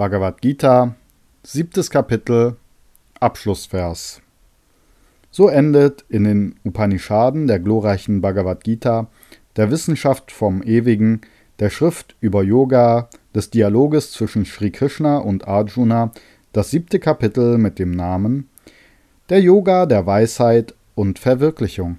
Bhagavad Gita, siebtes Kapitel, Abschlussvers. So endet in den Upanishaden der glorreichen Bhagavad Gita, der Wissenschaft vom Ewigen, der Schrift über Yoga, des Dialoges zwischen Sri Krishna und Arjuna, das siebte Kapitel mit dem Namen Der Yoga der Weisheit und Verwirklichung.